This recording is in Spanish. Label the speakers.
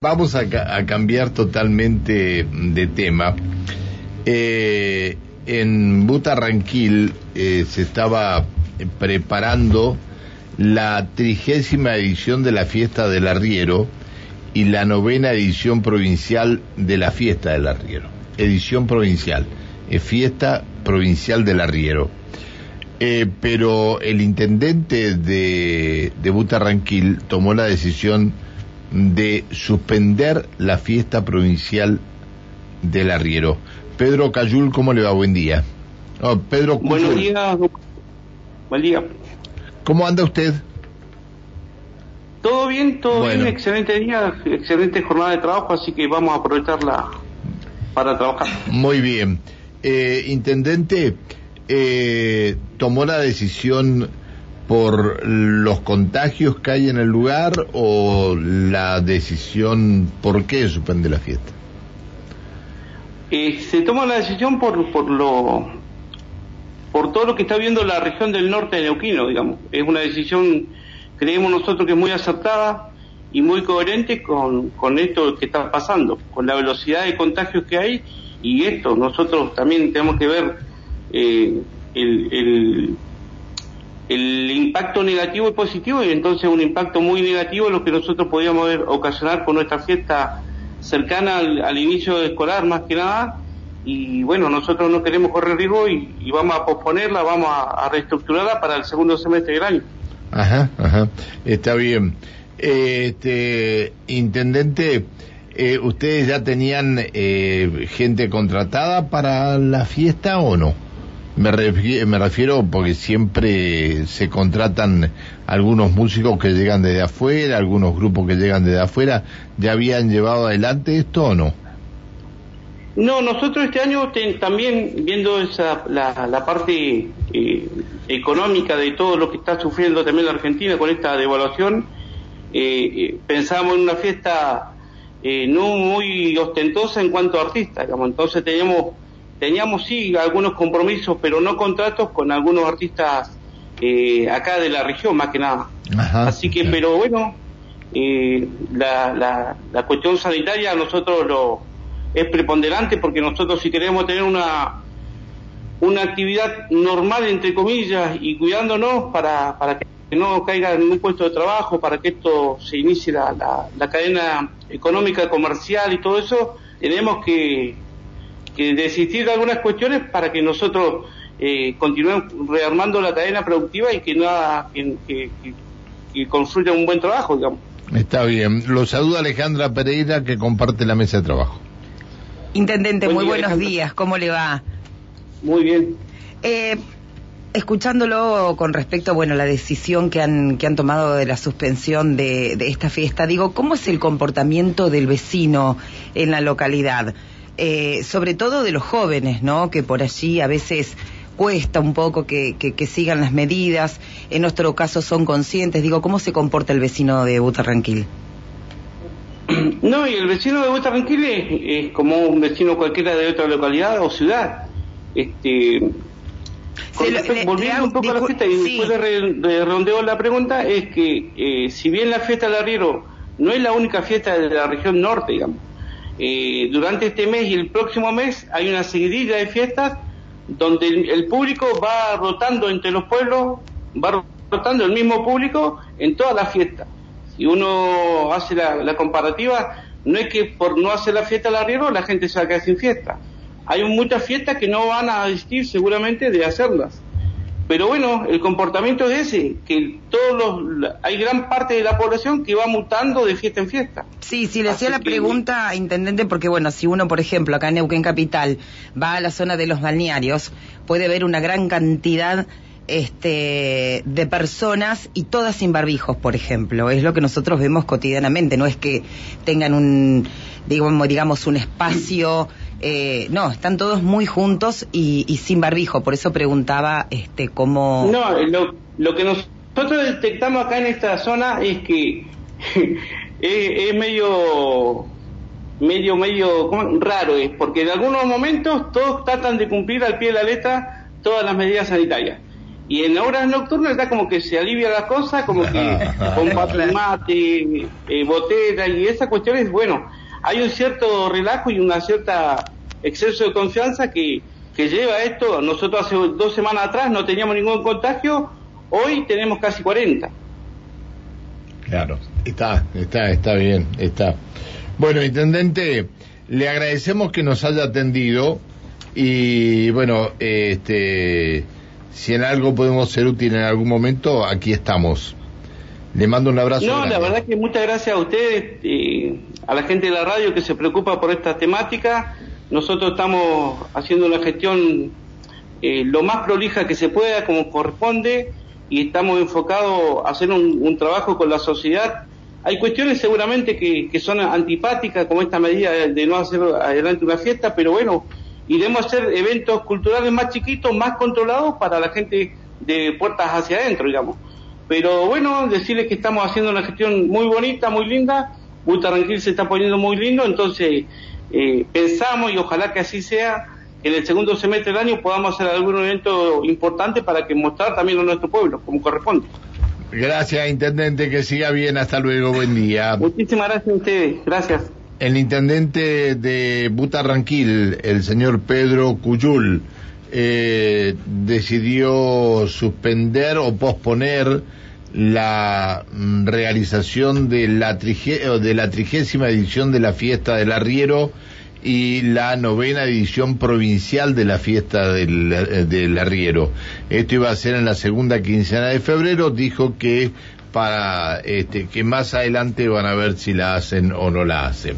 Speaker 1: Vamos a, cambiar totalmente de tema. Eh, en Butarranquil eh, se estaba preparando la trigésima edición de la fiesta del arriero y la novena edición provincial de la fiesta del arriero. Edición provincial, es fiesta provincial del arriero. Eh, pero el intendente de, de Butarranquil tomó la decisión de suspender la fiesta provincial del arriero. Pedro Cayul, ¿cómo le va? Buen día.
Speaker 2: Oh, Pedro Buenos días. Buen día.
Speaker 1: ¿Cómo anda usted?
Speaker 2: Todo bien, todo bien, excelente día, excelente jornada de trabajo, así que vamos a aprovecharla para trabajar.
Speaker 1: Muy bien. Eh, intendente, eh, tomó la decisión por los contagios que hay en el lugar o la decisión por qué suspende la fiesta?
Speaker 2: Eh, se toma la decisión por, por lo por todo lo que está viendo la región del norte de Neuquino, digamos. Es una decisión, creemos nosotros que es muy acertada y muy coherente con, con esto que está pasando, con la velocidad de contagios que hay y esto, nosotros también tenemos que ver eh, el el impacto negativo y positivo, y entonces un impacto muy negativo lo que nosotros podíamos ocasionar con nuestra fiesta cercana al, inicio escolar, más que nada. Y bueno, nosotros no queremos correr riesgo y, vamos a posponerla, vamos a, reestructurarla para el segundo semestre del año.
Speaker 1: Ajá, ajá, está bien. Este, intendente, eh, ¿ustedes ya tenían eh, gente contratada para la fiesta o no? Me, me refiero porque siempre se contratan algunos músicos que llegan desde afuera, algunos grupos que llegan desde afuera. ¿Ya habían llevado adelante esto o no?
Speaker 2: No, nosotros este año también viendo esa, la, parte eh, económica de todo lo que está sufriendo también la Argentina con esta devaluación, eh, eh pensamos en una fiesta eh, no muy ostentosa en cuanto a artistas, entonces teníamos teníamos sí algunos compromisos, pero no contratos con algunos artistas eh, acá de la región, más que nada. Así que, pero bueno, eh, la, la, la, cuestión sanitaria a nosotros lo es preponderante porque nosotros si queremos tener una una actividad normal entre comillas y cuidándonos para, para que no caiga en ningún puesto de trabajo, para que esto se inicie la, la, la cadena económica, comercial y todo eso, tenemos que que desistir de algunas cuestiones para que nosotros eh, continuemos rearmando la cadena productiva y que nada que, que, construya un buen trabajo, digamos.
Speaker 1: Está bien. Lo saluda Alejandra Pereira que comparte la mesa de trabajo.
Speaker 3: Intendente, muy buenos días. ¿Cómo le va?
Speaker 2: Muy bien.
Speaker 3: Eh, escuchándolo con respecto bueno, a la decisión que han, que han tomado de la suspensión de, de esta fiesta, digo, ¿cómo es el comportamiento del vecino en la localidad? Eh, sobre todo de los jóvenes, ¿no? Que por allí a veces cuesta un poco que, que, sigan las medidas, en nuestro caso son conscientes. Digo, ¿cómo se comporta el vecino de Butarranquil?
Speaker 2: No, y el vecino de Butarranquil es, es como un vecino cualquiera de otra localidad o ciudad. Este, volviendo un poco a la fiesta y después de, redondeo la pregunta, es que eh, si bien la fiesta del arriero no es la única fiesta de la región norte, digamos, eh, durante este mes y el próximo mes hay una seguidilla de fiestas donde el, público va rotando entre los pueblos, va rotando el mismo público en todas las fiestas. Si uno hace la, comparativa, no es que por no hacer la fiesta al arriero la gente se va a quedar sin fiesta. Hay muchas fiestas que no van a asistir seguramente de hacerlas. Pero bueno, el comportamiento es ese, que todos los, hay gran parte de la población que va mutando de fiesta en fiesta.
Speaker 3: Sí, sí, le hacía la pregunta, intendente, porque bueno, si uno, por ejemplo, acá en Neuquén Capital, va a la zona de los balnearios, puede ver una gran cantidad este, de personas y todas sin barbijos, por ejemplo. Es lo que nosotros vemos cotidianamente, no es que tengan un, digamos, digamos un espacio eh, no, están todos muy juntos y, sin barbijo, por eso preguntaba este cómo...
Speaker 2: No, lo, que nosotros detectamos acá en esta zona es que es, medio medio, medio raro es, porque en algunos momentos todos tratan de cumplir al pie de la letra todas las medidas sanitarias. y en horas nocturnas está como que se alivia la cosa, como que con mate, eh, botella y esas cuestiones, bueno, hay un cierto relajo y una cierta exceso de confianza que, lleva esto. Nosotros hace dos semanas atrás no teníamos ningún contagio, hoy tenemos casi 40.
Speaker 1: Claro, está, está, está bien, está. Bueno, intendente, le agradecemos que nos haya atendido y bueno, este si en algo podemos ser útil en algún momento, aquí estamos. Le mando un abrazo.
Speaker 2: No, la verdad que muchas gracias a ustedes y a la gente de la radio que se preocupa por esta temática. Nosotros estamos haciendo una gestión eh, lo más prolija que se pueda, como corresponde, y estamos enfocados a hacer un, trabajo con la sociedad. Hay cuestiones seguramente que, que son antipáticas, como esta medida de no hacer adelante una fiesta, pero bueno, iremos a hacer eventos culturales más chiquitos, más controlados para la gente de puertas hacia adentro, digamos. Pero bueno, decirles que estamos haciendo una gestión muy bonita, muy linda, Butarranquil se está poniendo muy lindo, entonces eh, pensamos y ojalá que así sea, que en el segundo semestre del año podamos hacer algún evento importante para que mostrar también a nuestro pueblo, como corresponde.
Speaker 1: Gracias, Intendente, que siga bien, hasta luego, buen día.
Speaker 2: Muchísimas gracias a ustedes, gracias
Speaker 1: el intendente de Butarranquil, el señor Pedro Cuyul, eh, decidió suspender o posponer la mm, realización de la, de la trigésima edición de la fiesta del arriero y la novena edición provincial de la fiesta del, eh, del arriero. Esto iba a ser en la segunda quincena de febrero, dijo que para este, que más adelante van a ver si la hacen o no la hacen.